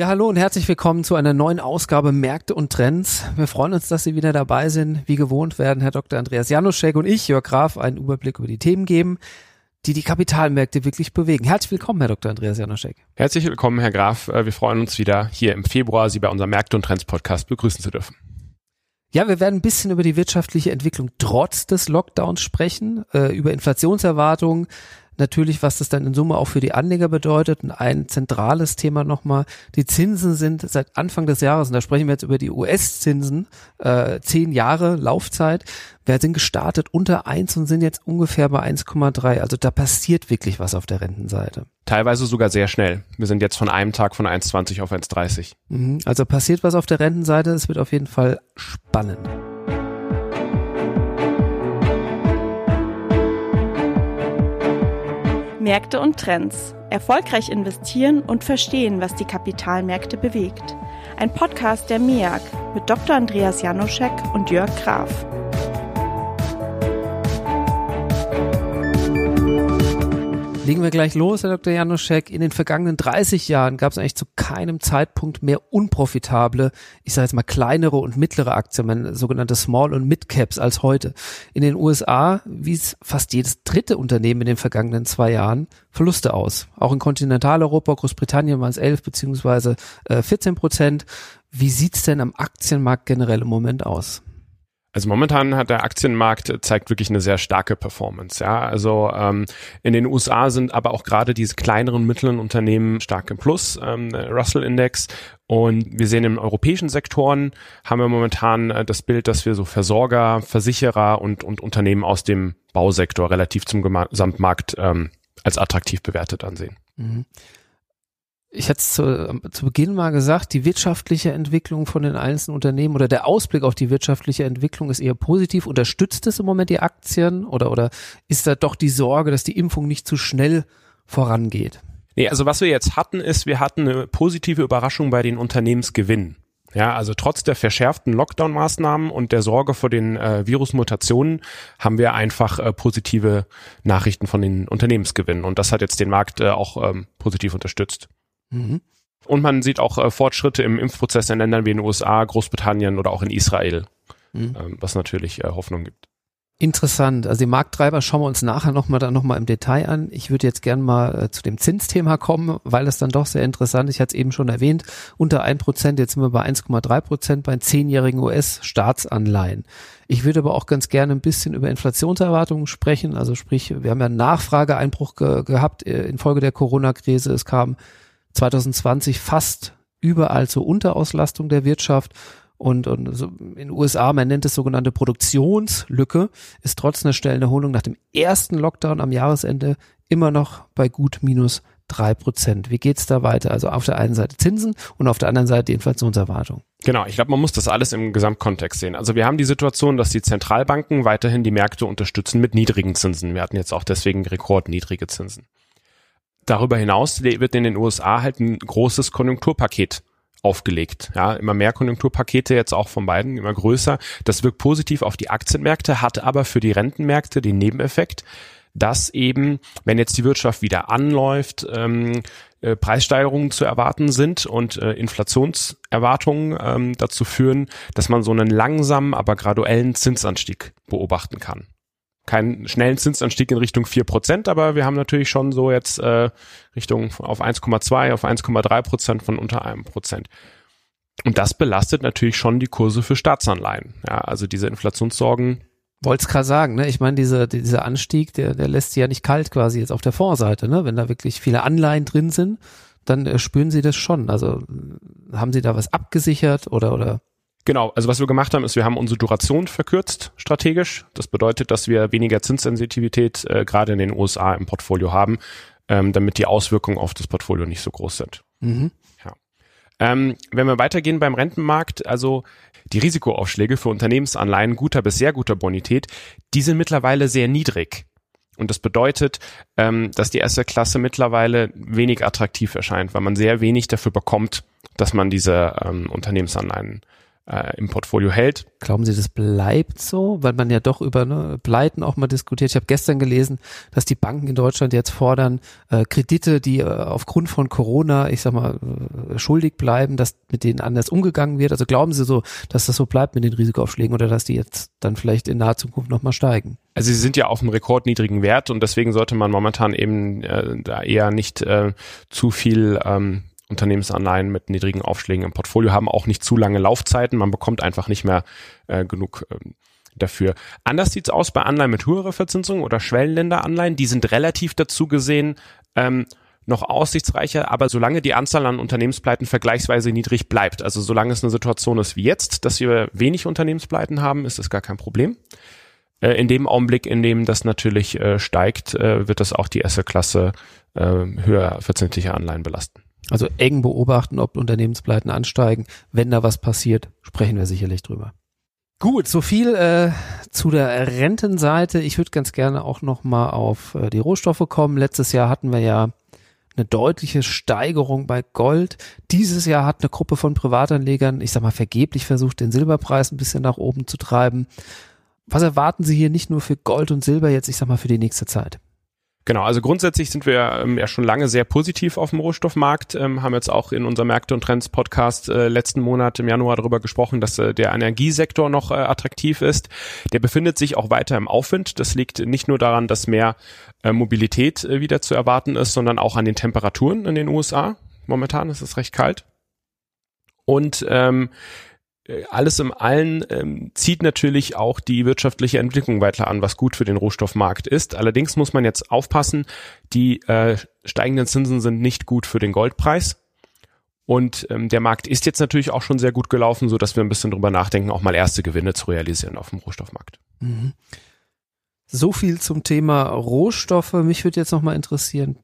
Ja, hallo und herzlich willkommen zu einer neuen Ausgabe Märkte und Trends. Wir freuen uns, dass Sie wieder dabei sind. Wie gewohnt werden Herr Dr. Andreas Januszek und ich, Jörg Graf, einen Überblick über die Themen geben, die die Kapitalmärkte wirklich bewegen. Herzlich willkommen, Herr Dr. Andreas Januszek. Herzlich willkommen, Herr Graf. Äh, wir freuen uns wieder hier im Februar, Sie bei unserem Märkte und Trends Podcast begrüßen zu dürfen. Ja, wir werden ein bisschen über die wirtschaftliche Entwicklung trotz des Lockdowns sprechen, äh, über Inflationserwartungen, natürlich, was das dann in Summe auch für die Anleger bedeutet. Und ein zentrales Thema nochmal, die Zinsen sind seit Anfang des Jahres, und da sprechen wir jetzt über die US-Zinsen, äh, zehn Jahre Laufzeit, wir sind gestartet unter eins und sind jetzt ungefähr bei 1,3. Also da passiert wirklich was auf der Rentenseite. Teilweise sogar sehr schnell. Wir sind jetzt von einem Tag von 1,20 auf 1,30. Mhm. Also passiert was auf der Rentenseite. Es wird auf jeden Fall spannend. Märkte und Trends. Erfolgreich investieren und verstehen, was die Kapitalmärkte bewegt. Ein Podcast der MEAG mit Dr. Andreas Janoschek und Jörg Graf. Legen wir gleich los, Herr Dr. Januszek. In den vergangenen 30 Jahren gab es eigentlich zu keinem Zeitpunkt mehr unprofitable, ich sage jetzt mal kleinere und mittlere Aktien, sogenannte Small- und Mid-Caps als heute. In den USA wies fast jedes dritte Unternehmen in den vergangenen zwei Jahren Verluste aus. Auch in Kontinentaleuropa, Großbritannien waren es 11 beziehungsweise 14 äh, Prozent. Wie sieht's denn am Aktienmarkt generell im Moment aus? Also momentan hat der Aktienmarkt äh, zeigt wirklich eine sehr starke Performance. Ja, also ähm, in den USA sind aber auch gerade diese kleineren mittleren Unternehmen stark im Plus, ähm, Russell Index. Und wir sehen im europäischen Sektoren haben wir momentan äh, das Bild, dass wir so Versorger, Versicherer und und Unternehmen aus dem Bausektor relativ zum Gesamtmarkt ähm, als attraktiv bewertet ansehen. Mhm ich hatte es zu, zu Beginn mal gesagt, die wirtschaftliche Entwicklung von den einzelnen Unternehmen oder der Ausblick auf die wirtschaftliche Entwicklung ist eher positiv. Unterstützt es im Moment die Aktien oder, oder ist da doch die Sorge, dass die Impfung nicht zu schnell vorangeht? Nee, also was wir jetzt hatten, ist, wir hatten eine positive Überraschung bei den Unternehmensgewinnen. Ja, also trotz der verschärften Lockdown-Maßnahmen und der Sorge vor den äh, Virusmutationen haben wir einfach äh, positive Nachrichten von den Unternehmensgewinnen. Und das hat jetzt den Markt äh, auch ähm, positiv unterstützt. Mhm. Und man sieht auch äh, Fortschritte im Impfprozess in Ländern wie in den USA, Großbritannien oder auch in Israel, mhm. ähm, was natürlich äh, Hoffnung gibt. Interessant. Also die Markttreiber schauen wir uns nachher nochmal dann nochmal im Detail an. Ich würde jetzt gern mal äh, zu dem Zinsthema kommen, weil das dann doch sehr interessant ist. Ich hatte es eben schon erwähnt, unter ein Prozent, jetzt sind wir bei 1,3 Prozent bei zehnjährigen US-Staatsanleihen. Ich würde aber auch ganz gerne ein bisschen über Inflationserwartungen sprechen. Also sprich, wir haben ja einen Nachfrageeinbruch ge gehabt äh, infolge der Corona-Krise. Es kam 2020 fast überall zur Unterauslastung der Wirtschaft. Und, und so in den USA, man nennt es sogenannte Produktionslücke, ist trotz einer Stellenerholung nach dem ersten Lockdown am Jahresende immer noch bei gut minus drei Prozent. Wie geht's da weiter? Also auf der einen Seite Zinsen und auf der anderen Seite die Inflationserwartung. Genau, ich glaube, man muss das alles im Gesamtkontext sehen. Also wir haben die Situation, dass die Zentralbanken weiterhin die Märkte unterstützen mit niedrigen Zinsen. Wir hatten jetzt auch deswegen rekordniedrige Zinsen darüber hinaus wird in den USA halt ein großes Konjunkturpaket aufgelegt. Ja, immer mehr Konjunkturpakete jetzt auch von beiden, immer größer. Das wirkt positiv auf die Aktienmärkte, hat aber für die Rentenmärkte den Nebeneffekt, dass eben, wenn jetzt die Wirtschaft wieder anläuft, ähm, äh, Preissteigerungen zu erwarten sind und äh, Inflationserwartungen ähm, dazu führen, dass man so einen langsamen, aber graduellen Zinsanstieg beobachten kann keinen schnellen Zinsanstieg in Richtung vier Prozent, aber wir haben natürlich schon so jetzt äh, Richtung auf 1,2, auf 1,3 Prozent von unter einem Prozent. Und das belastet natürlich schon die Kurse für Staatsanleihen. Ja, also diese Inflationssorgen. Wollt's gerade sagen, ne? Ich meine, dieser, dieser Anstieg, der, der lässt sie ja nicht kalt quasi jetzt auf der Vorseite, ne? Wenn da wirklich viele Anleihen drin sind, dann äh, spüren sie das schon. Also haben sie da was abgesichert oder, oder Genau, also was wir gemacht haben, ist, wir haben unsere Duration verkürzt strategisch. Das bedeutet, dass wir weniger Zinssensitivität äh, gerade in den USA im Portfolio haben, ähm, damit die Auswirkungen auf das Portfolio nicht so groß sind. Mhm. Ja. Ähm, wenn wir weitergehen beim Rentenmarkt, also die Risikoaufschläge für Unternehmensanleihen guter bis sehr guter Bonität, die sind mittlerweile sehr niedrig. Und das bedeutet, ähm, dass die erste Klasse mittlerweile wenig attraktiv erscheint, weil man sehr wenig dafür bekommt, dass man diese ähm, Unternehmensanleihen äh, im Portfolio hält. Glauben Sie, das bleibt so? Weil man ja doch über ne, Pleiten auch mal diskutiert. Ich habe gestern gelesen, dass die Banken in Deutschland jetzt fordern, äh, Kredite, die äh, aufgrund von Corona, ich sag mal, äh, schuldig bleiben, dass mit denen anders umgegangen wird. Also glauben Sie so, dass das so bleibt mit den Risikoaufschlägen oder dass die jetzt dann vielleicht in naher Zukunft nochmal steigen? Also sie sind ja auf einem rekordniedrigen Wert und deswegen sollte man momentan eben äh, da eher nicht äh, zu viel ähm, Unternehmensanleihen mit niedrigen Aufschlägen im Portfolio haben auch nicht zu lange Laufzeiten. Man bekommt einfach nicht mehr äh, genug ähm, dafür. Anders sieht's aus bei Anleihen mit höherer Verzinsung oder Schwellenländeranleihen. Die sind relativ dazu gesehen ähm, noch aussichtsreicher, aber solange die Anzahl an Unternehmenspleiten vergleichsweise niedrig bleibt, also solange es eine Situation ist wie jetzt, dass wir wenig Unternehmenspleiten haben, ist das gar kein Problem. Äh, in dem Augenblick, in dem das natürlich äh, steigt, äh, wird das auch die Asset-Klasse äh, höher verzinsliche Anleihen belasten. Also eng beobachten, ob Unternehmenspleiten ansteigen. Wenn da was passiert, sprechen wir sicherlich drüber. Gut, so viel äh, zu der Rentenseite. Ich würde ganz gerne auch noch mal auf äh, die Rohstoffe kommen. Letztes Jahr hatten wir ja eine deutliche Steigerung bei Gold. Dieses Jahr hat eine Gruppe von Privatanlegern, ich sag mal vergeblich versucht, den Silberpreis ein bisschen nach oben zu treiben. Was erwarten Sie hier nicht nur für Gold und Silber jetzt, ich sag mal, für die nächste Zeit? Genau, also grundsätzlich sind wir ähm, ja schon lange sehr positiv auf dem Rohstoffmarkt, ähm, haben jetzt auch in unserem Märkte und Trends Podcast äh, letzten Monat im Januar darüber gesprochen, dass äh, der Energiesektor noch äh, attraktiv ist. Der befindet sich auch weiter im Aufwind. Das liegt nicht nur daran, dass mehr äh, Mobilität äh, wieder zu erwarten ist, sondern auch an den Temperaturen in den USA. Momentan ist es recht kalt. Und ähm, äh, alles im Allen ähm, zieht natürlich auch die wirtschaftliche Entwicklung weiter an, was gut für den Rohstoffmarkt ist. Allerdings muss man jetzt aufpassen, die äh, steigenden Zinsen sind nicht gut für den Goldpreis. Und ähm, der Markt ist jetzt natürlich auch schon sehr gut gelaufen, so dass wir ein bisschen drüber nachdenken, auch mal erste Gewinne zu realisieren auf dem Rohstoffmarkt. Mhm. So viel zum Thema Rohstoffe. Mich würde jetzt noch mal interessieren,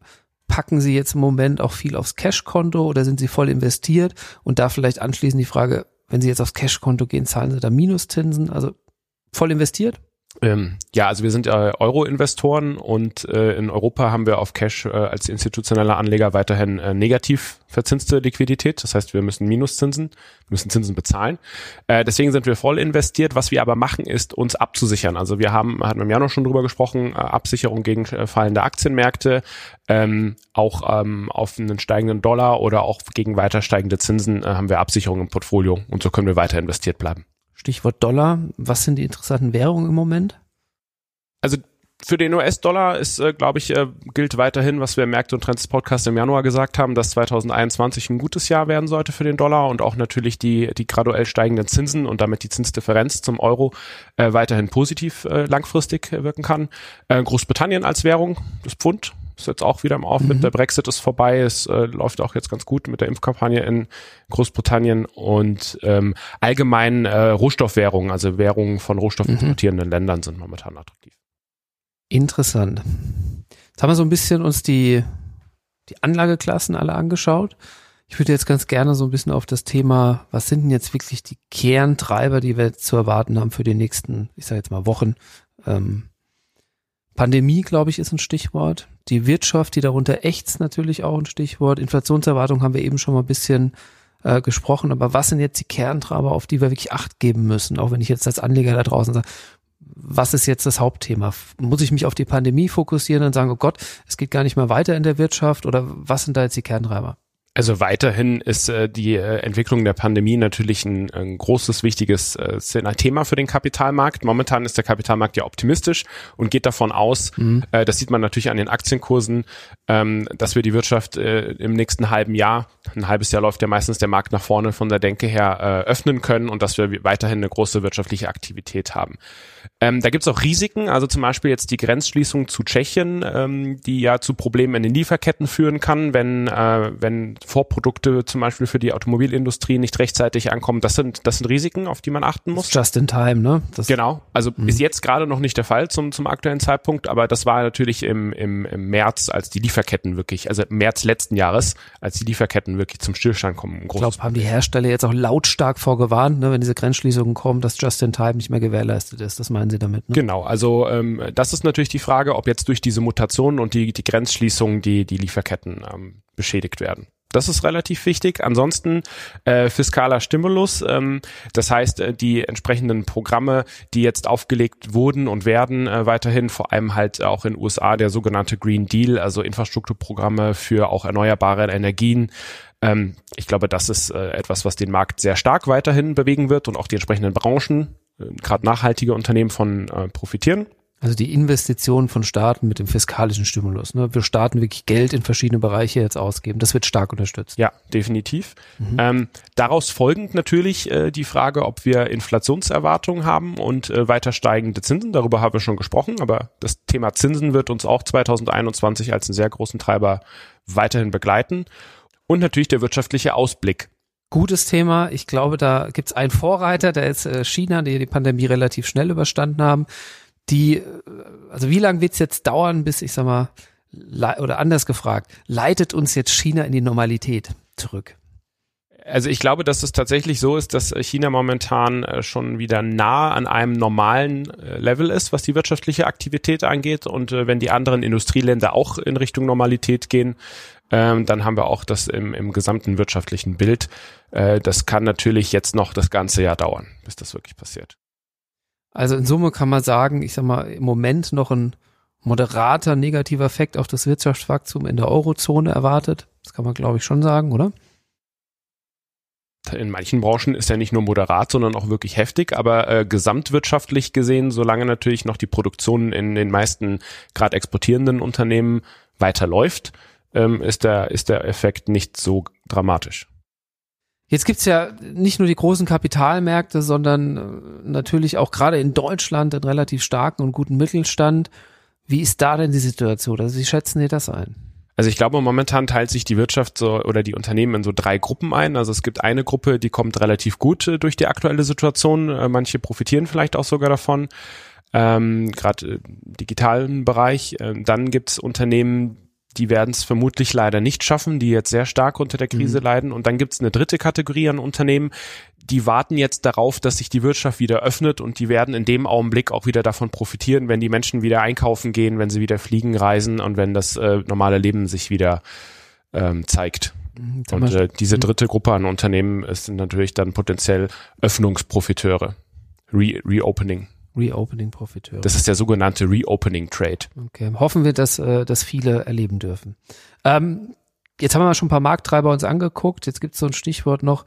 packen Sie jetzt im Moment auch viel aufs Cashkonto oder sind Sie voll investiert? Und da vielleicht anschließend die Frage, wenn Sie jetzt aufs Cashkonto gehen, zahlen Sie da Minuszinsen, also voll investiert? Ähm, ja, also wir sind äh, Euro-Investoren und äh, in Europa haben wir auf Cash äh, als institutioneller Anleger weiterhin äh, negativ verzinste Liquidität. Das heißt, wir müssen Minuszinsen, müssen Zinsen bezahlen. Äh, deswegen sind wir voll investiert. Was wir aber machen, ist uns abzusichern. Also wir haben, hatten wir im Januar schon drüber gesprochen, äh, Absicherung gegen äh, fallende Aktienmärkte, ähm, auch ähm, auf einen steigenden Dollar oder auch gegen weiter steigende Zinsen äh, haben wir Absicherung im Portfolio und so können wir weiter investiert bleiben. Stichwort Dollar. Was sind die interessanten Währungen im Moment? Also für den US-Dollar ist, äh, glaube ich, äh, gilt weiterhin, was wir im Märkte und Trends Podcast im Januar gesagt haben, dass 2021 ein gutes Jahr werden sollte für den Dollar und auch natürlich die, die graduell steigenden Zinsen und damit die Zinsdifferenz zum Euro äh, weiterhin positiv äh, langfristig wirken kann. Äh, Großbritannien als Währung, das Pfund, ist jetzt auch wieder im Aufwind. Mhm. Der Brexit ist vorbei. Es äh, läuft auch jetzt ganz gut mit der Impfkampagne in Großbritannien und ähm, allgemein äh, Rohstoffwährungen, also Währungen von rohstoffimportierenden mhm. Ländern sind momentan attraktiv. Interessant. Jetzt haben wir so ein bisschen uns die, die Anlageklassen alle angeschaut. Ich würde jetzt ganz gerne so ein bisschen auf das Thema, was sind denn jetzt wirklich die Kerntreiber, die wir jetzt zu erwarten haben für die nächsten, ich sage jetzt mal Wochen, ähm, Pandemie, glaube ich, ist ein Stichwort. Die Wirtschaft, die darunter ächzt, natürlich auch ein Stichwort. Inflationserwartung haben wir eben schon mal ein bisschen äh, gesprochen. Aber was sind jetzt die Kerntreiber, auf die wir wirklich Acht geben müssen? Auch wenn ich jetzt als Anleger da draußen sage, was ist jetzt das Hauptthema? Muss ich mich auf die Pandemie fokussieren und sagen, oh Gott, es geht gar nicht mehr weiter in der Wirtschaft? Oder was sind da jetzt die Kerntreiber? Also weiterhin ist äh, die äh, Entwicklung der Pandemie natürlich ein, ein großes, wichtiges äh, Thema für den Kapitalmarkt. Momentan ist der Kapitalmarkt ja optimistisch und geht davon aus, mhm. äh, das sieht man natürlich an den Aktienkursen, ähm, dass wir die Wirtschaft äh, im nächsten halben Jahr, ein halbes Jahr läuft ja meistens der Markt nach vorne von der Denke her, äh, öffnen können und dass wir weiterhin eine große wirtschaftliche Aktivität haben. Ähm, da gibt's auch Risiken, also zum Beispiel jetzt die Grenzschließung zu Tschechien, ähm, die ja zu Problemen in den Lieferketten führen kann, wenn, äh, wenn Vorprodukte zum Beispiel für die Automobilindustrie nicht rechtzeitig ankommen. Das sind, das sind Risiken, auf die man achten muss. Just in time, ne? Das genau. Also mh. ist jetzt gerade noch nicht der Fall zum, zum aktuellen Zeitpunkt, aber das war natürlich im, im, im März, als die Lieferketten wirklich, also im März letzten Jahres, als die Lieferketten wirklich zum Stillstand kommen. Ich glaube, haben die Hersteller jetzt auch lautstark vorgewarnt, ne, wenn diese Grenzschließungen kommen, dass Just in time nicht mehr gewährleistet ist. Das meinen Sie damit, ne? Genau. Also ähm, das ist natürlich die Frage, ob jetzt durch diese Mutationen und die, die Grenzschließungen die, die Lieferketten ähm, beschädigt werden. Das ist relativ wichtig. Ansonsten äh, fiskaler Stimulus, ähm, das heißt äh, die entsprechenden Programme, die jetzt aufgelegt wurden und werden äh, weiterhin, vor allem halt auch in USA der sogenannte Green Deal, also Infrastrukturprogramme für auch erneuerbare Energien. Ähm, ich glaube, das ist äh, etwas, was den Markt sehr stark weiterhin bewegen wird und auch die entsprechenden Branchen, äh, gerade nachhaltige Unternehmen von äh, profitieren. Also die Investition von Staaten mit dem fiskalischen Stimulus. Ne? Wir Staaten wirklich Geld in verschiedene Bereiche jetzt ausgeben. Das wird stark unterstützt. Ja, definitiv. Mhm. Ähm, daraus folgend natürlich äh, die Frage, ob wir Inflationserwartungen haben und äh, weiter steigende Zinsen. Darüber haben wir schon gesprochen, aber das Thema Zinsen wird uns auch 2021 als einen sehr großen Treiber weiterhin begleiten. Und natürlich der wirtschaftliche Ausblick gutes Thema. Ich glaube, da gibt's einen Vorreiter, der ist äh, China, die die Pandemie relativ schnell überstanden haben die, also wie lange wird's jetzt dauern, bis ich sag mal, oder anders gefragt, leitet uns jetzt China in die Normalität zurück? Also ich glaube, dass es tatsächlich so ist, dass China momentan äh, schon wieder nah an einem normalen äh, Level ist, was die wirtschaftliche Aktivität angeht. Und äh, wenn die anderen Industrieländer auch in Richtung Normalität gehen, ähm, dann haben wir auch das im, im gesamten wirtschaftlichen Bild. Das kann natürlich jetzt noch das ganze Jahr dauern, bis das wirklich passiert. Also in Summe kann man sagen, ich sag mal, im Moment noch ein moderater negativer Effekt auf das Wirtschaftswachstum in der Eurozone erwartet. Das kann man, glaube ich, schon sagen, oder? in manchen Branchen ist er nicht nur moderat, sondern auch wirklich heftig, aber äh, gesamtwirtschaftlich gesehen, solange natürlich noch die Produktion in den meisten gerade exportierenden Unternehmen weiterläuft, ähm, ist, der, ist der Effekt nicht so dramatisch. Jetzt gibt's ja nicht nur die großen Kapitalmärkte, sondern äh, natürlich auch gerade in Deutschland einen relativ starken und guten Mittelstand. Wie ist da denn die Situation? Also, wie schätzen Sie das ein? Also ich glaube, momentan teilt sich die Wirtschaft so oder die Unternehmen in so drei Gruppen ein. Also es gibt eine Gruppe, die kommt relativ gut äh, durch die aktuelle Situation. Äh, manche profitieren vielleicht auch sogar davon, ähm, gerade digitalen Bereich. Ähm, dann gibt's Unternehmen, die werden es vermutlich leider nicht schaffen, die jetzt sehr stark unter der Krise mhm. leiden. Und dann gibt es eine dritte Kategorie an Unternehmen, die warten jetzt darauf, dass sich die Wirtschaft wieder öffnet und die werden in dem Augenblick auch wieder davon profitieren, wenn die Menschen wieder einkaufen gehen, wenn sie wieder fliegen, reisen und wenn das äh, normale Leben sich wieder ähm, zeigt. Mhm, und äh, diese mhm. dritte Gruppe an Unternehmen sind natürlich dann potenziell Öffnungsprofiteure. Re Reopening. Reopening-Profiteure. Das ist der sogenannte Reopening-Trade. Okay, hoffen wir, dass, äh, dass viele erleben dürfen. Ähm, jetzt haben wir mal schon ein paar Markttreiber uns angeguckt. Jetzt gibt es so ein Stichwort noch,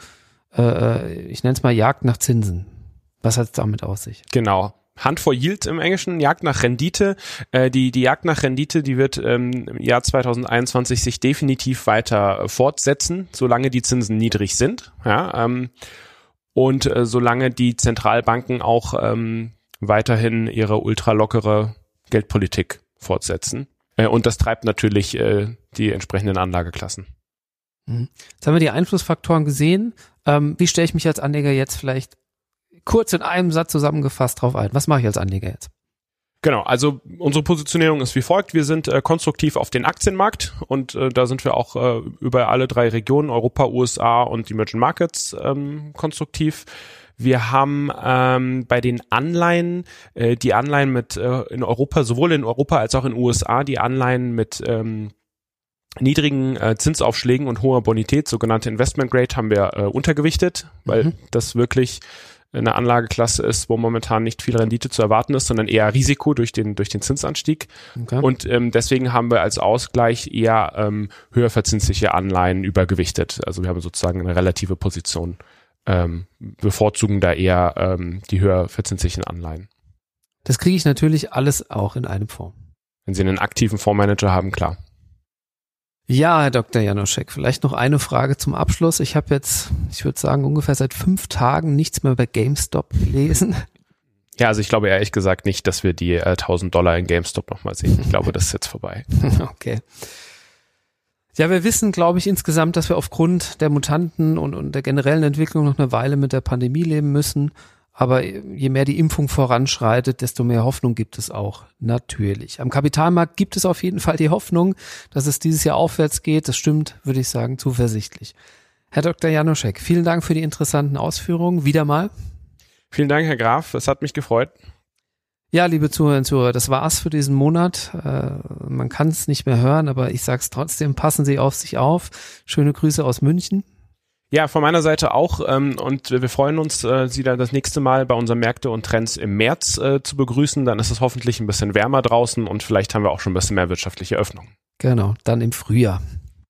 äh, äh ich nenne es mal Jagd nach Zinsen. Was hat es damit aus sich? Genau. Hand for Yield im Englischen, Jagd nach Rendite. Äh, die, die Jagd nach Rendite, die wird ähm, im Jahr 2021 sich definitiv weiter äh, fortsetzen, solange die Zinsen niedrig sind. Ja, ähm, und äh, solange die Zentralbanken auch ähm, weiterhin ihre ultralockere Geldpolitik fortsetzen. Äh, und das treibt natürlich äh, die entsprechenden Anlageklassen. Mhm. Jetzt haben wir die Einflussfaktoren gesehen. Ähm, wie stelle ich mich als Anleger jetzt vielleicht kurz in einem Satz zusammengefasst drauf ein? Was mache ich als Anleger jetzt? Genau, also unsere Positionierung ist wie folgt. Wir sind äh, konstruktiv auf den Aktienmarkt und äh, da sind wir auch äh, über alle drei Regionen, Europa, USA und die Emerging Markets ähm, konstruktiv. Wir haben ähm, bei den Anleihen, äh, die Anleihen mit äh, in Europa, sowohl in Europa als auch in den USA, die Anleihen mit ähm, niedrigen äh, Zinsaufschlägen und hoher Bonität, sogenannte Investment Grade, haben wir äh, untergewichtet, weil mhm. das wirklich eine Anlageklasse ist, wo momentan nicht viel Rendite zu erwarten ist, sondern eher Risiko durch den durch den Zinsanstieg. Okay. Und ähm, deswegen haben wir als Ausgleich eher ähm, höher verzinsliche Anleihen übergewichtet. Also wir haben sozusagen eine relative Position ähm, bevorzugen da eher ähm, die höher verzinslichen Anleihen. Das kriege ich natürlich alles auch in einem Fonds. Wenn Sie einen aktiven Fondsmanager haben, klar. Ja, Herr Dr. Janoschek, vielleicht noch eine Frage zum Abschluss. Ich habe jetzt, ich würde sagen, ungefähr seit fünf Tagen nichts mehr bei GameStop gelesen. Ja, also ich glaube ehrlich gesagt nicht, dass wir die äh, 1000 Dollar in GameStop nochmal sehen. Ich glaube, das ist jetzt vorbei. okay. Ja, wir wissen, glaube ich, insgesamt, dass wir aufgrund der Mutanten und, und der generellen Entwicklung noch eine Weile mit der Pandemie leben müssen. Aber je mehr die Impfung voranschreitet, desto mehr Hoffnung gibt es auch. Natürlich. Am Kapitalmarkt gibt es auf jeden Fall die Hoffnung, dass es dieses Jahr aufwärts geht. Das stimmt, würde ich sagen, zuversichtlich. Herr Dr. Janoschek, vielen Dank für die interessanten Ausführungen. Wieder mal. Vielen Dank, Herr Graf. Es hat mich gefreut. Ja, liebe Zuhörerinnen und Zuhörer, das war's für diesen Monat. Äh, man kann es nicht mehr hören, aber ich sag's trotzdem, passen Sie auf sich auf. Schöne Grüße aus München. Ja, von meiner Seite auch. Ähm, und wir freuen uns, äh, Sie dann das nächste Mal bei unseren Märkte und Trends im März äh, zu begrüßen. Dann ist es hoffentlich ein bisschen wärmer draußen und vielleicht haben wir auch schon ein bisschen mehr wirtschaftliche Öffnung. Genau, dann im Frühjahr.